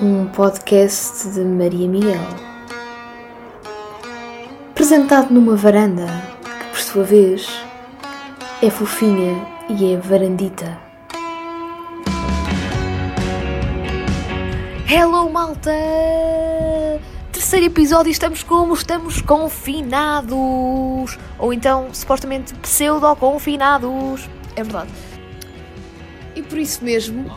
um podcast de Maria Miguel. Apresentado numa varanda, que por sua vez é fofinha e é varandita. Hello malta! Terceiro episódio, estamos como? Estamos confinados! Ou então, supostamente, pseudo-confinados. É verdade. E por isso mesmo,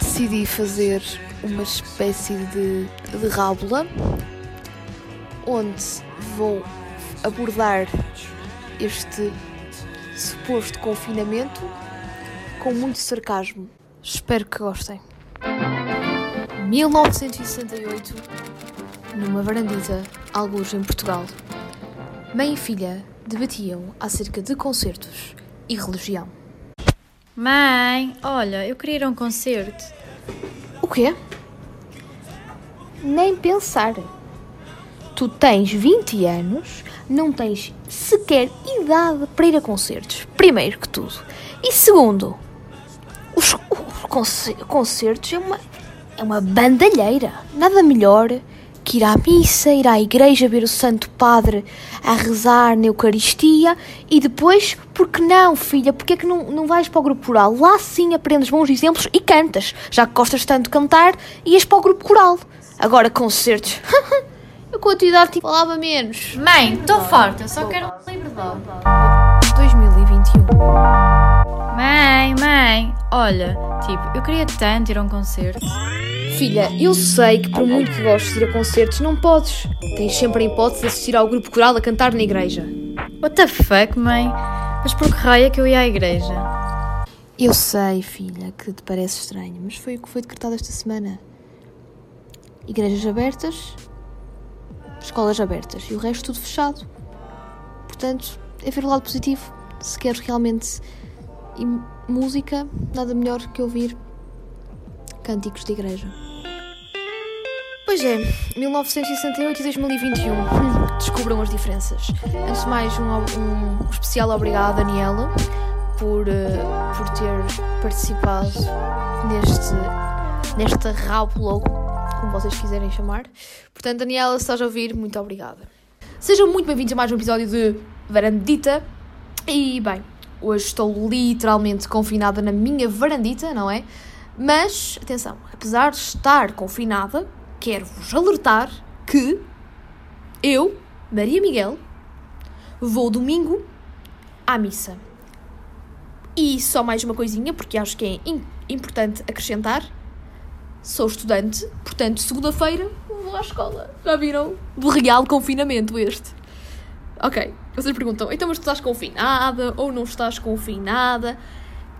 decidi fazer uma espécie de, de rábula onde vou abordar este suposto confinamento com muito sarcasmo. Espero que gostem. 1968, numa varandita, alguns em Portugal, mãe e filha debatiam acerca de concertos e religião. Mãe, olha, eu queria ir a um concerto. O quê? Nem pensar. Tu tens 20 anos, não tens sequer idade para ir a concertos. Primeiro que tudo. E segundo, os, os conce- concertos é uma, é uma bandalheira. Nada melhor que ir à missa, ir à igreja ver o Santo Padre a rezar na Eucaristia e depois, porque não, filha? Porque é que não, não vais para o grupo coral? Lá sim aprendes bons exemplos e cantas, já que gostas tanto de cantar, ias para o grupo coral. Agora, concertos. Eu com a tua idade tipo, falava menos. Mãe, estou farta, só quero liberdade. 2021. Mãe, mãe, olha, tipo, eu queria tanto ir a um concerto. Filha, eu sei que por muito que gostes de ir a concertos, não podes. Tens sempre a hipótese de assistir ao grupo coral a cantar na igreja. What the fuck, mãe? Mas por que raio é que eu ia à igreja? Eu sei, filha, que te parece estranho, mas foi o que foi decretado esta semana. Igrejas abertas, escolas abertas e o resto tudo fechado. Portanto, é ver o lado positivo. Se queres realmente e música, nada melhor que ouvir cânticos de igreja. Pois é, 1968 e 2021. Hum, descubram as diferenças. Antes de mais, um, um especial obrigado a Daniela por, eh, por ter participado neste, nesta rábula, como vocês quiserem chamar. Portanto, Daniela, se estás a ouvir, muito obrigada. Sejam muito bem-vindos a mais um episódio de Varandita. E, bem, hoje estou literalmente confinada na minha varandita, não é? Mas, atenção, apesar de estar confinada, quero-vos alertar que eu, Maria Miguel, vou domingo à missa. E só mais uma coisinha, porque acho que é im- importante acrescentar. Sou estudante, portanto, segunda-feira vou à escola. Já viram? Do real confinamento este. Ok, vocês perguntam, então mas tu estás confinada ou não estás confinada?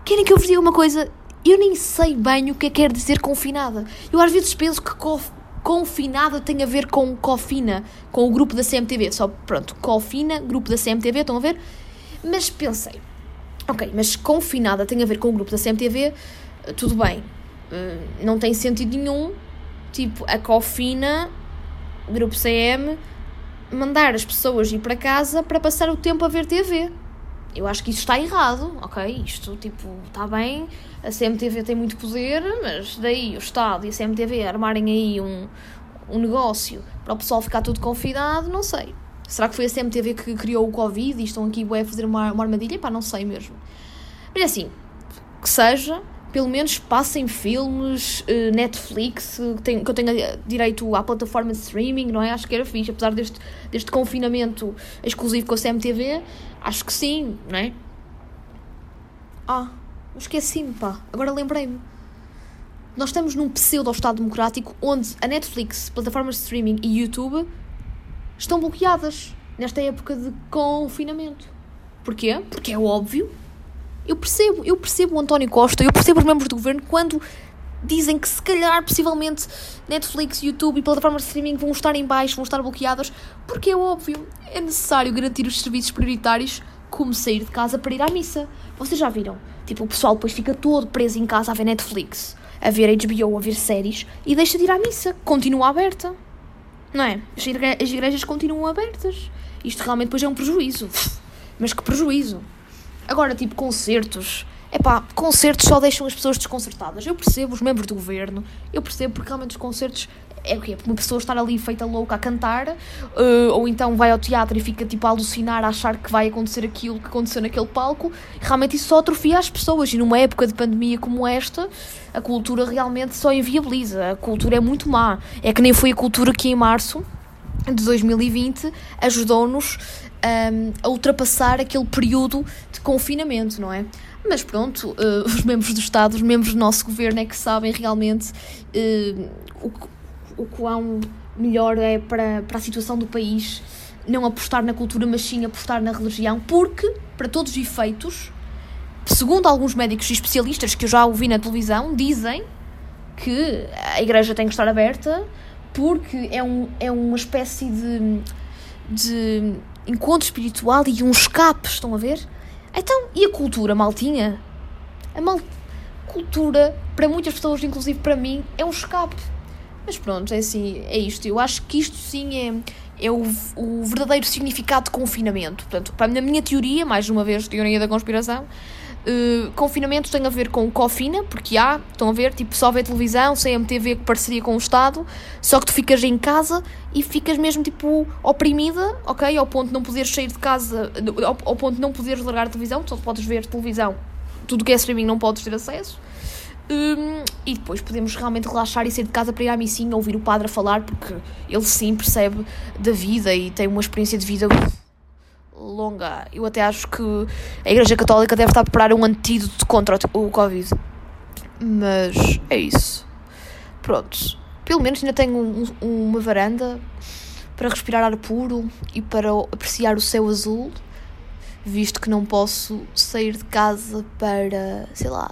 Querem que eu vos diga uma coisa? Eu nem sei bem o que é que quer dizer confinada. Eu às vezes penso que cof- confinada tem a ver com cofina, com o grupo da CMTV. Só, pronto, cofina, grupo da CMTV, estão a ver? Mas pensei, ok, mas confinada tem a ver com o grupo da CMTV, tudo bem. Hum, não tem sentido nenhum, tipo, a cofina, grupo CM, mandar as pessoas ir para casa para passar o tempo a ver TV. Eu acho que isso está errado, ok? Isto, tipo, está bem, a CMTV tem muito poder, mas daí o Estado e a CMTV armarem aí um, um negócio para o pessoal ficar tudo confinado, não sei. Será que foi a CMTV que criou o Covid e estão aqui a fazer uma, uma armadilha? Pá, não sei mesmo. Mas é assim, que seja, pelo menos passem filmes, eh, Netflix, eh, que tem- que eu tenha eh, direito à plataforma de streaming, não é? Acho que era fixe, apesar deste, deste confinamento exclusivo com a CMTV, acho que sim, não é? Ah, esqueci-me, pá, agora lembrei-me. Nós estamos num pseudo-Estado democrático onde a Netflix, plataformas de streaming e YouTube estão bloqueadas nesta época de confinamento. Porquê? Porque é óbvio eu percebo, eu percebo o António Costa, eu percebo os membros do governo quando dizem que se calhar, possivelmente, Netflix, YouTube e plataformas de streaming vão estar em baixo, vão estar bloqueadas, porque é óbvio, é necessário garantir os serviços prioritários, como sair de casa para ir à missa. Vocês já viram? Tipo, o pessoal depois fica todo preso em casa a ver Netflix, a ver HBO, a ver séries, e deixa de ir à missa, continua aberta. Não é? As, as igrejas continuam abertas. Isto realmente depois é um prejuízo. Mas que prejuízo. Agora, tipo, concertos. Epá, concertos só deixam as pessoas desconcertadas. Eu percebo os membros do governo, eu percebo porque realmente os concertos é o quê? Uma pessoa estar ali feita louca a cantar, uh, ou então vai ao teatro e fica tipo a alucinar, a achar que vai acontecer aquilo que aconteceu naquele palco. Realmente isso só atrofia as pessoas. E numa época de pandemia como esta, a cultura realmente só inviabiliza. A cultura é muito má. É que nem foi a cultura que em março de 2020 ajudou-nos um, a ultrapassar aquele período de confinamento, não é? Mas pronto, uh, os membros do Estado, os membros do nosso governo é que sabem realmente uh, o, o quão melhor é para, para a situação do país não apostar na cultura, mas sim apostar na religião, porque, para todos os efeitos, segundo alguns médicos e especialistas que eu já ouvi na televisão, dizem que a igreja tem que estar aberta porque é, um, é uma espécie de, de encontro espiritual e um escape, estão a ver? Então, e a cultura maltinha? A mal cultura, para muitas pessoas, inclusive para mim, é um escape. Mas pronto, é assim, é isto. Eu acho que isto sim é, é o, o verdadeiro significado de confinamento. Portanto, na minha teoria, mais uma vez, teoria da conspiração, uh, confinamento tem a ver com cofina, porque há, estão a ver, tipo, só vê televisão, CMTV que parceria com o Estado, só que tu ficas em casa e ficas mesmo, tipo, oprimida, ok? Ao ponto de não poderes sair de casa, ao, ao ponto de não poderes largar a televisão, só podes ver televisão, tudo que é streaming não podes ter acesso. Um, e depois podemos realmente relaxar e sair de casa para ir à missinha, ouvir o padre a falar, porque ele sim percebe da vida e tem uma experiência de vida longa. Eu até acho que a Igreja Católica deve estar a preparar um antídoto contra o Covid. Mas é isso. Pronto. Pelo menos ainda tenho um, uma varanda para respirar ar puro e para apreciar o céu azul, visto que não posso sair de casa para, sei lá,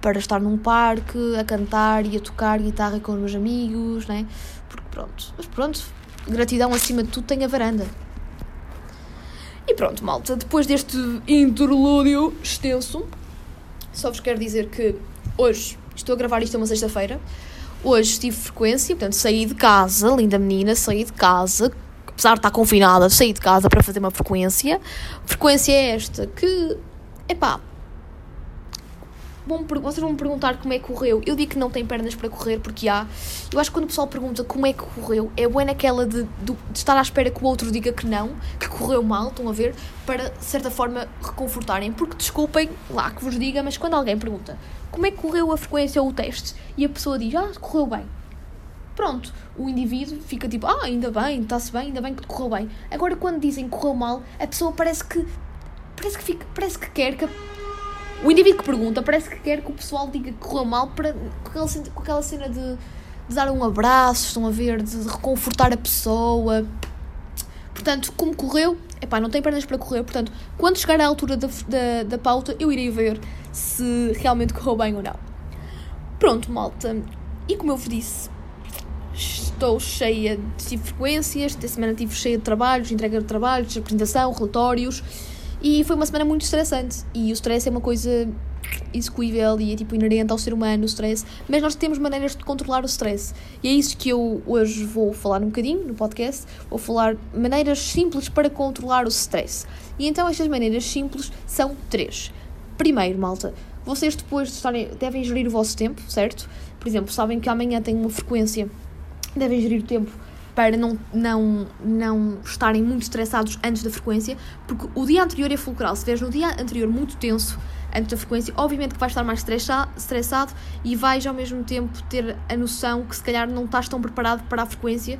para estar num parque a cantar e a tocar guitarra com os meus amigos, né? Porque pronto, mas pronto, gratidão acima de tudo tem a varanda. E pronto, malta, depois deste interlúdio extenso, só vos quero dizer que hoje, estou a gravar isto uma sexta-feira, hoje tive frequência, portanto saí de casa, linda menina, saí de casa, apesar de estar confinada, saí de casa para fazer uma frequência. Frequência é esta que, epá, vão, vocês vão me perguntar como é que correu. Eu digo que não tem pernas para correr porque há. Eu acho que quando o pessoal pergunta como é que correu, é boa naquela de, de, de, estar à espera que o outro diga que não, que correu mal, estão a ver, para de certa forma reconfortarem. Porque desculpem lá que vos diga, mas quando alguém pergunta como é que correu a frequência ou o teste e a pessoa diz, ah, correu bem. Pronto, o indivíduo fica tipo, ah, ainda bem, está-se bem, ainda bem que correu bem. Agora, quando dizem correu mal, a pessoa parece que parece que, fica, parece que quer que o indivíduo que pergunta parece que quer que o pessoal diga que correu mal para, com, aquela, com aquela cena de, de dar um abraço, estão a ver, de, reconfortar a pessoa. Portanto, como correu, epá, não tem pernas para correr, portanto, quando chegar à altura da, da, da pauta, eu irei ver se realmente correu bem ou não. Pronto, malta. E como eu vos disse, estou cheia de frequências, esta semana estive cheia de trabalhos, entrega de trabalhos, apresentação, relatórios. E foi uma semana muito estressante. E o stress é uma coisa execuível e é tipo inerente ao ser humano, o stress. Mas nós temos maneiras de controlar o stress. E é isso que eu hoje vou falar um bocadinho no podcast. Vou falar maneiras simples para controlar o stress. E então estas maneiras simples são três. Primeiro, malta, vocês depois de estarem, devem gerir o vosso tempo, certo? Por exemplo, sabem que amanhã tem uma frequência, devem gerir o tempo para não, não, não estarem muito estressados antes da frequência, porque o dia anterior é fulcral. Se estiveres no dia anterior muito tenso antes da frequência, obviamente que vais estar mais estressado e vais ao mesmo tempo ter a noção que se calhar não estás tão preparado para a frequência.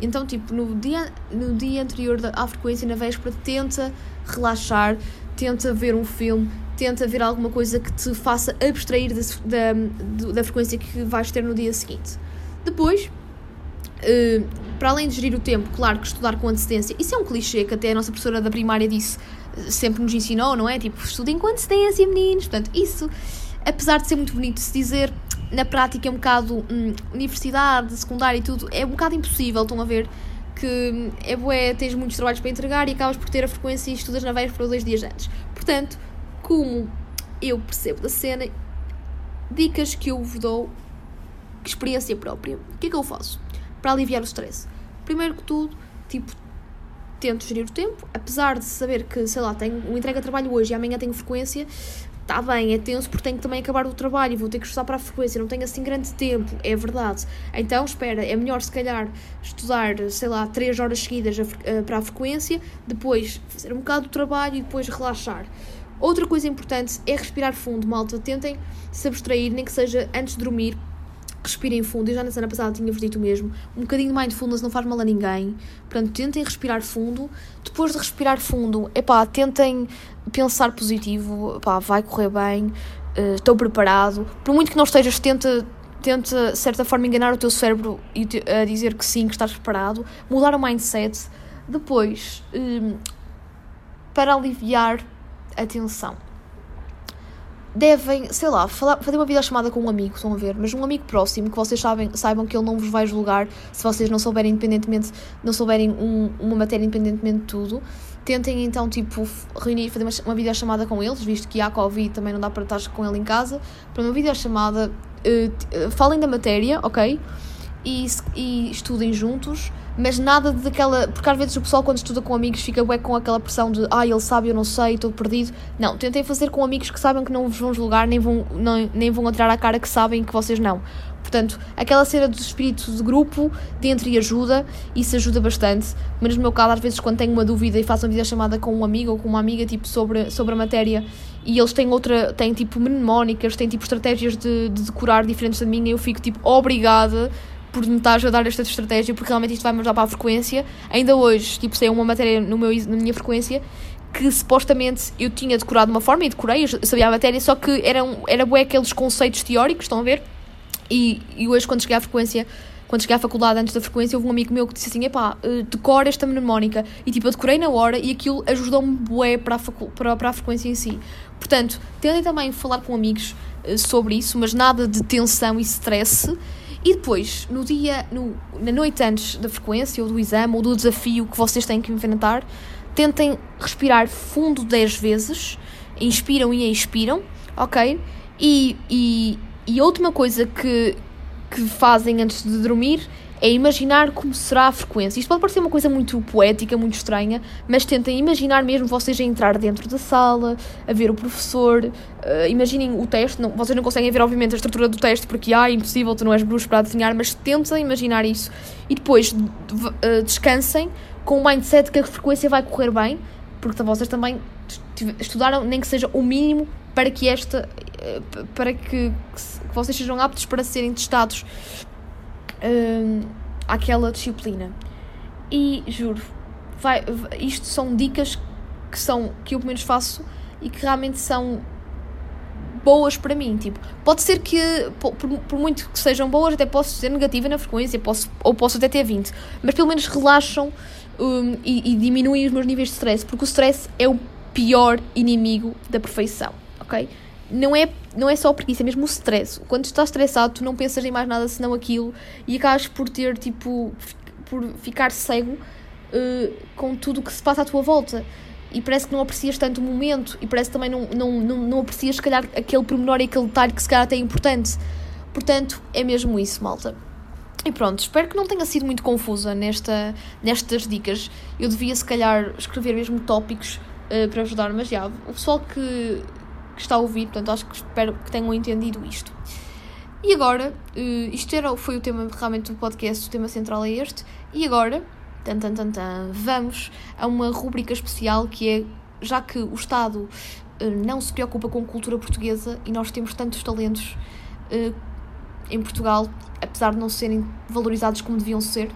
Então, tipo, no dia, no dia anterior à frequência, na véspera, tenta relaxar, tenta ver um filme, tenta ver alguma coisa que te faça abstrair da, da, da frequência que vais ter no dia seguinte. Depois, Uh, para além de gerir o tempo, claro que estudar com antecedência, isso é um clichê que até a nossa professora da primária disse, sempre nos ensinou, não é? Tipo, estudem com antecedência, meninos. Portanto, isso, apesar de ser muito bonito de se dizer, na prática é um bocado hum, universidade, secundária e tudo, é um bocado impossível. Estão a ver que é bué, tens muitos trabalhos para entregar e acabas por ter a frequência e estudas na véspera dois dias antes. Portanto, como eu percebo da cena, dicas que eu vos dou, experiência própria. O que é que eu faço? Para aliviar o stress. Primeiro que tudo, tipo, tento gerir o tempo, apesar de saber que, sei lá, tenho uma entrega de trabalho hoje e amanhã tenho frequência, Está bem, é tenso porque tenho que também acabar o trabalho e vou ter que estudar para a frequência, não tenho assim grande tempo, é verdade. Então, espera, é melhor se calhar estudar, sei lá, 3 horas seguidas eh, para a frequência, depois fazer um bocado do trabalho e depois relaxar. Outra coisa importante é respirar fundo, malta. Tentem se abstrair, nem que seja antes de dormir, respirem fundo. Eu já na semana passada tinha-vos dito mesmo. Um bocadinho de mindfulness não faz mal a ninguém. Portanto, tentem respirar fundo. Depois de respirar fundo, epá, tentem pensar positivo. Epá, vai correr bem. Uh, estou preparado. Por muito que não estejas, tenta, tenta, de certa forma, enganar o teu cérebro e te, a dizer que sim, que estás preparado. Mudar o mindset. Depois, um, para aliviar a tensão devem, sei lá, falar, fazer uma videochamada com um amigo, estão a ver, mas um amigo próximo, que vocês sabem, saibam que ele não vos vai julgar se vocês não souberem independentemente, não souberem um, uma matéria independentemente de tudo. Tentem então, tipo, reunir, fazer uma, uma videochamada com eles, visto que há Covid também não dá para estar com ele em casa. Para uma videochamada, uh, falem da matéria, ok? E, e estudem juntos mas nada daquela. Porque às vezes o pessoal, quando estuda com amigos, fica bué com aquela pressão de ah, ele sabe, eu não sei, estou perdido. Não, tentem fazer com amigos que sabem que não vos vão julgar, nem vão, não, nem vão atirar a cara que sabem que vocês não. Portanto, aquela cena do espírito de grupo, de entre e ajuda, isso ajuda bastante. Mas no meu caso, às vezes, quando tenho uma dúvida e faço uma videochamada com um amigo ou com uma amiga, tipo, sobre, sobre a matéria, e eles têm outra, têm tipo mnemónicas, têm tipo estratégias de, de decorar diferentes da minha, eu fico tipo, obrigada por me estar a dar esta estratégia, porque realmente isto vai-me ajudar para a frequência. Ainda hoje, tipo, sei uma matéria no meu, na minha frequência que supostamente eu tinha decorado de uma forma e decorei, eu sabia a matéria, só que eram, era bué aqueles conceitos teóricos, estão a ver? E, e hoje, quando cheguei à frequência, quando cheguei à faculdade antes da frequência, houve um amigo meu que disse assim: epá, eh, decora esta mnemónica. E tipo, eu decorei na hora e aquilo ajudou-me bué para a, para, para a frequência em si. Portanto, tentem também falar com amigos eh, sobre isso, mas nada de tensão e stress. E depois, no dia, no, na noite antes da frequência, ou do exame, ou do desafio que vocês têm que enfrentar, tentem respirar fundo 10 vezes, inspiram e expiram, ok? E, e, e última coisa que, que fazem antes de dormir é imaginar como será a frequência. Isto pode parecer uma coisa muito poética, muito estranha, mas tentem imaginar mesmo vocês a entrar dentro da sala, a ver o professor, uh, imaginem o teste. Não, vocês não conseguem ver, obviamente, a estrutura do teste porque ah, é impossível, tu não és bruxo para adivinhar, mas tentem imaginar isso e depois uh, descansem com o mindset que a frequência vai correr bem, porque vocês também estudaram, nem que seja o mínimo, para que esta. Uh, para que, que vocês sejam aptos para serem testados uh, àquela disciplina. E juro, vai, isto são dicas que são que eu pelo menos faço e que realmente são boas para mim. Tipo, pode ser que, por, por, muito que sejam boas, até posso ser negativa na frequência, posso, ou posso até ter 20, mas pelo menos relaxam um, e, e diminuem os meus níveis de stress, porque o stress é o pior inimigo da perfeição, ok? Não é, não é só preguiça, é mesmo o stress. Quando estás estressado, tu não pensas em mais nada senão aquilo e acabas por ter, tipo, por ficar cego uh, com tudo o que se passa à tua volta. E parece que não aprecias tanto o momento e parece que também não, não, não, não aprecias, se calhar, aquele pormenor e aquele detalhe que se calhar até é importante. Portanto, é mesmo isso, malta. E pronto, espero que não tenha sido muito confusa nesta, nestas dicas. Eu devia, se calhar, escrever mesmo tópicos uh, para ajudar, mas já, o pessoal que que está a ouvir, portanto acho que espero que tenham entendido isto. E agora, uh, isto era, foi o tema realmente do podcast, o tema central é este, e agora, tan, tan, tan, tan, vamos a uma rubrica especial que é, já que o Estado uh, não se preocupa com cultura portuguesa e nós temos tantos talentos uh, em Portugal, apesar de não serem valorizados como deviam ser,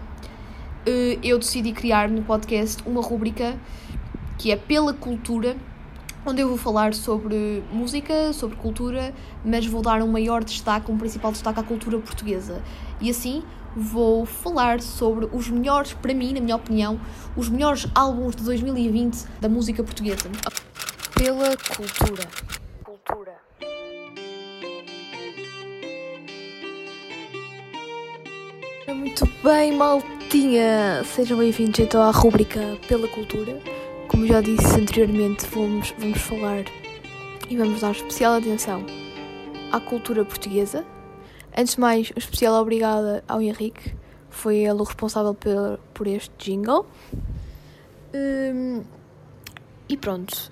eu decidi criar no podcast uma rubrica que é pela cultura onde eu vou falar sobre música, sobre cultura, mas vou dar um maior destaque, um principal destaque à cultura portuguesa. E assim vou falar sobre os melhores, para mim, na minha opinião, os melhores álbuns de 2020 da música portuguesa. Pela cultura. Cultura. Muito bem, maltinha! Sejam bem-vindos então à rubrica Pela Cultura como já disse anteriormente, vamos, vamos falar e vamos dar especial atenção à cultura portuguesa. Antes de mais, um especial obrigada ao Henrique, foi ele o responsável por, por este jingle. Um, e pronto.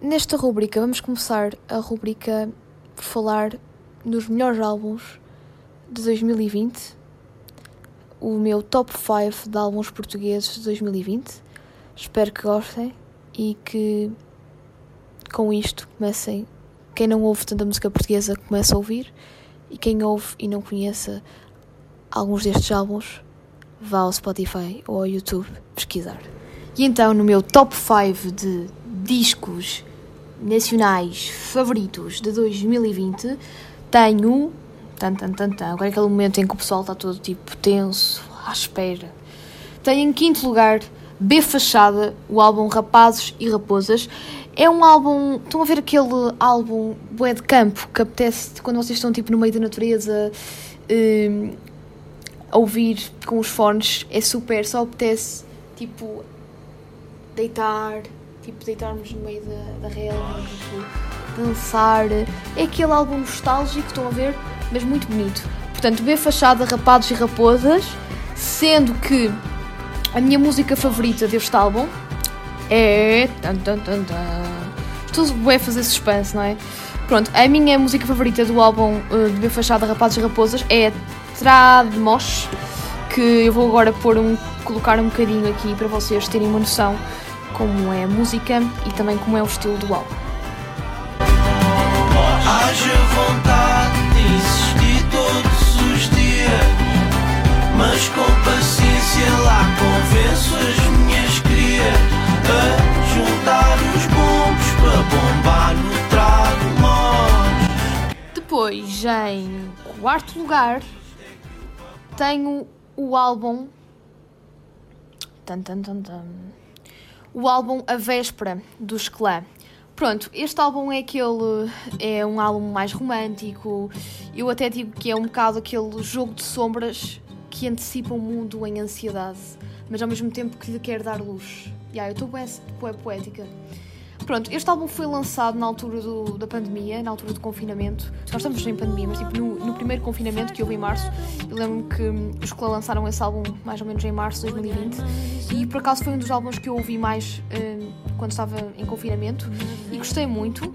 nesta rubrica vamos começar a rubrica por falar nos melhores álbuns de 2020. O meu top 5 de álbuns portugueses de 2020. Espero que gostem e que com isto comecem. Quem não ouve tanta música portuguesa comece a ouvir e quem ouve e não conheça alguns destes álbuns vá ao Spotify ou ao YouTube pesquisar. E então, no meu top 5 de discos nacionais favoritos de 2020, tenho. Tan, tan, tan, tan. Agora é aquele momento em que o pessoal está todo tipo tenso, à espera. Tenho em quinto lugar B Fachada, o álbum Rapazes e Raposas. É um álbum. Estão a ver aquele álbum bué de campo que apetece quando vocês estão tipo no meio da natureza um, a ouvir com os fones? É super, só apetece tipo deitar, tipo deitarmos no meio da, da relva, tipo, dançar. É aquele álbum nostálgico, estão a ver? Mas muito bonito. Portanto, B Fachada, Rapados e Raposas, sendo que a minha música favorita deste álbum é. Estou a fazer suspense, não é? Pronto, a minha música favorita do álbum uh, de B Fachada, Rapazes e Raposas é Tradmosh, que eu vou agora pôr um, colocar um bocadinho aqui para vocês terem uma noção como é a música e também como é o estilo do álbum. Haja vontade mas com paciência lá convenço as minhas crias a juntar os bombos para bombar no trago mós. Depois, em quarto lugar, tenho o álbum. Tan, tan, tan, tan. O álbum A Véspera, dos Clã. Pronto, este álbum é aquele. É um álbum mais romântico. Eu até digo que é um bocado aquele jogo de sombras que antecipa o mundo em ansiedade, mas ao mesmo tempo que lhe quer dar luz. Yeah, eu estou bem poética. Pronto, este álbum foi lançado na altura do, da pandemia, na altura do confinamento. Nós estamos em pandemia, mas tipo, no, no primeiro confinamento que houve em março, eu lembro-me que hum, os Clã lançaram esse álbum mais ou menos em março de 2020 e por acaso foi um dos álbuns que eu ouvi mais hum, quando estava em confinamento e gostei muito.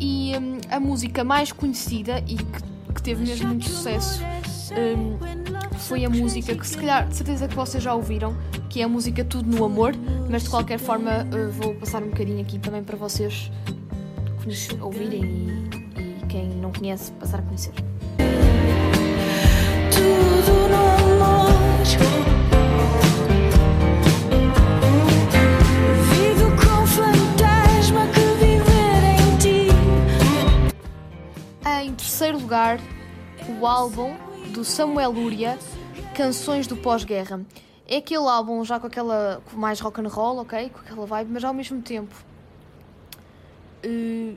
E hum, a música mais conhecida e que, que teve mesmo muito sucesso hum, foi a música que se calhar de certeza que vocês já ouviram, que é a música Tudo no Amor, mas de qualquer forma eh, vou passar um bocadinho aqui também para vocês ouvirem e, e quem não conhece passar a conhecer. Tudo no amor. Em terceiro lugar, o álbum do Samuel Lúria, Canções do Pós-Guerra. É aquele álbum já com aquela com mais rock and roll, ok? Com aquela vibe, mas ao mesmo tempo eh,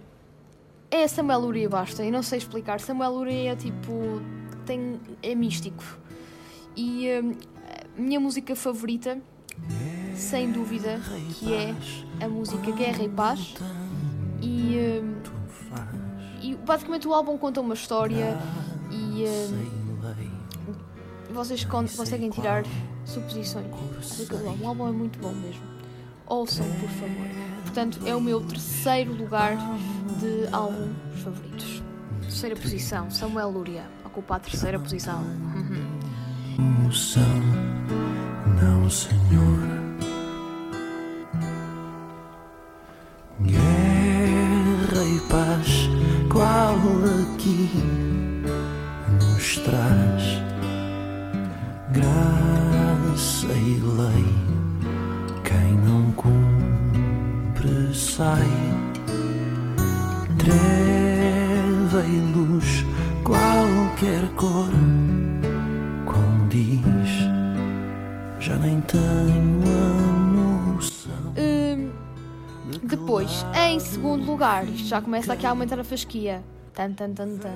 é Samuel Lúria e basta. E não sei explicar. Samuel Lúria é tipo tem é místico. E a minha música favorita, sem dúvida, que é a música Guerra e Paz. E eh, e basicamente o álbum conta uma história e eh, vocês con- conseguem tirar suposições álbum. O álbum é muito bom mesmo. Ouçam, por favor. Portanto, é o meu terceiro lugar de álbuns favoritos. Terceira posição, Samuel Lúria. Ocupa a terceira posição. Emoção, não, senhor. Guerra e paz, qual aqui nos traz sai. Treva e luz, qualquer cor condiz. Já nem tenho a noção. Hum, depois, em segundo lugar, isto já começa aqui a aumentar a fasquia. Tan, tan, tan, tan.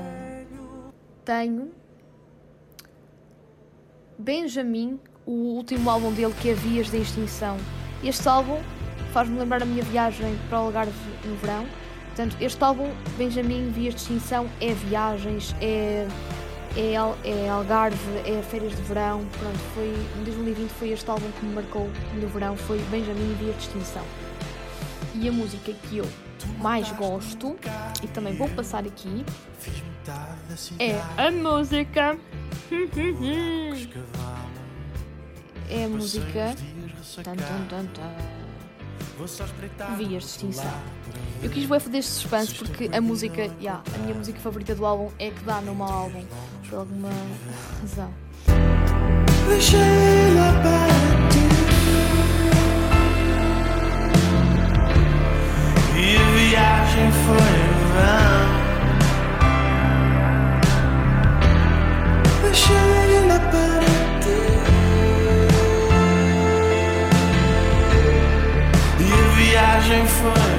Tenho Benjamin, o último álbum dele que é Vias da Extinção. Este álbum faz-me lembrar a minha viagem para o Algarve no verão. Portanto, este álbum, Benjamin, Vias de Extinção, é viagens, é, é, é Algarve, é férias de verão. Pronto, foi, em 2020 foi este álbum que me marcou no verão, foi Benjamin, Vias de Extinção. E a música que eu mais gosto e também vou passar aqui é a música. É a música. Tan, tan, tan, Vias de extinção. Eu quis bué fazer este suspense porque a música, yeah, a minha música favorita do álbum é que dá no mau álbum, por alguma razão. E a viagem foi viagem foi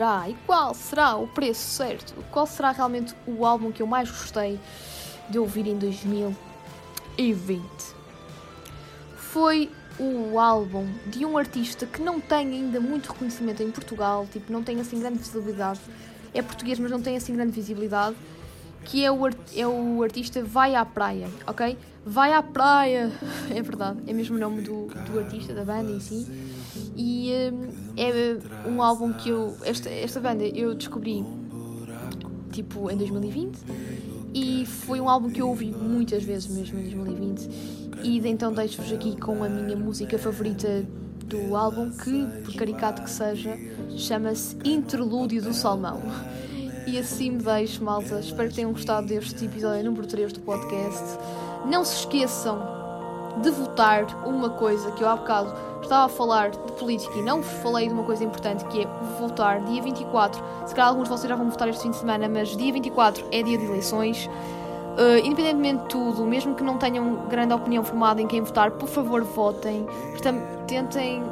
será? E qual será o preço certo? Qual será realmente o álbum que eu mais gostei de ouvir em 2020? Foi o álbum de um artista que não tem ainda muito reconhecimento em Portugal, tipo, não tem assim grande visibilidade. É português, mas não tem assim grande visibilidade. Que é o, é o artista Vai à Praia, ok? Vai à Praia! É verdade, é mesmo o nome do, do artista, da banda em si. E hum, é um álbum que eu. Esta, esta banda eu descobri tipo em 2020 e foi um álbum que eu ouvi muitas vezes mesmo em 2020 e então deixo-vos aqui com a minha música favorita do álbum que, por caricato que seja, chama-se Interlúdio do Salmão. E assim me deixo, malta. Espero que tenham gostado deste episódio número 3 do podcast. Não se esqueçam de votar uma coisa que eu há bocado estava a falar de política e não falei de uma coisa importante que é votar dia 24. Se calhar alguns de vocês já vão votar este fim de semana, mas dia 24 é dia de eleições. Uh, independentemente de tudo, mesmo que não tenham grande opinião formada em quem votar, por favor votem. Portanto, tentem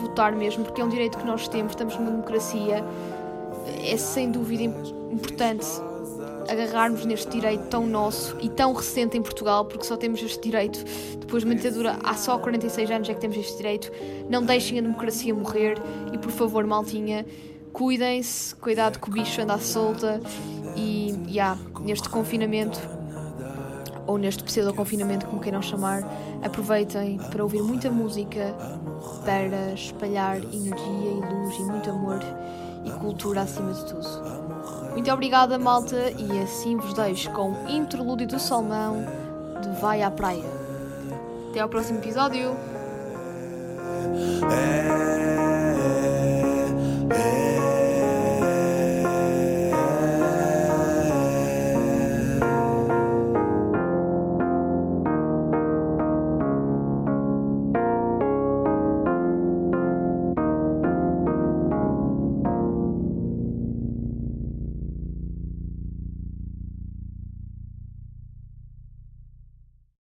votar mesmo, porque é um direito que nós temos, estamos numa democracia. É sem dúvida im- importante agarrarmos neste direito tão nosso e tão recente em Portugal, porque só temos este direito depois de uma ditadura há só 46 anos é que temos este direito. Não deixem a democracia morrer e por favor, maltinha, cuidem-se, cuidado que o bicho anda à solta e, já, neste confinamento ou neste pseudo-confinamento, como queiram chamar, aproveitem para ouvir muita música, para espalhar energia e luz e muito amor e cultura acima de tudo. Muito obrigada, malta, e assim vos deixo com o Interlúdio do Salmão de Vai à Praia. Até ao próximo episódio! É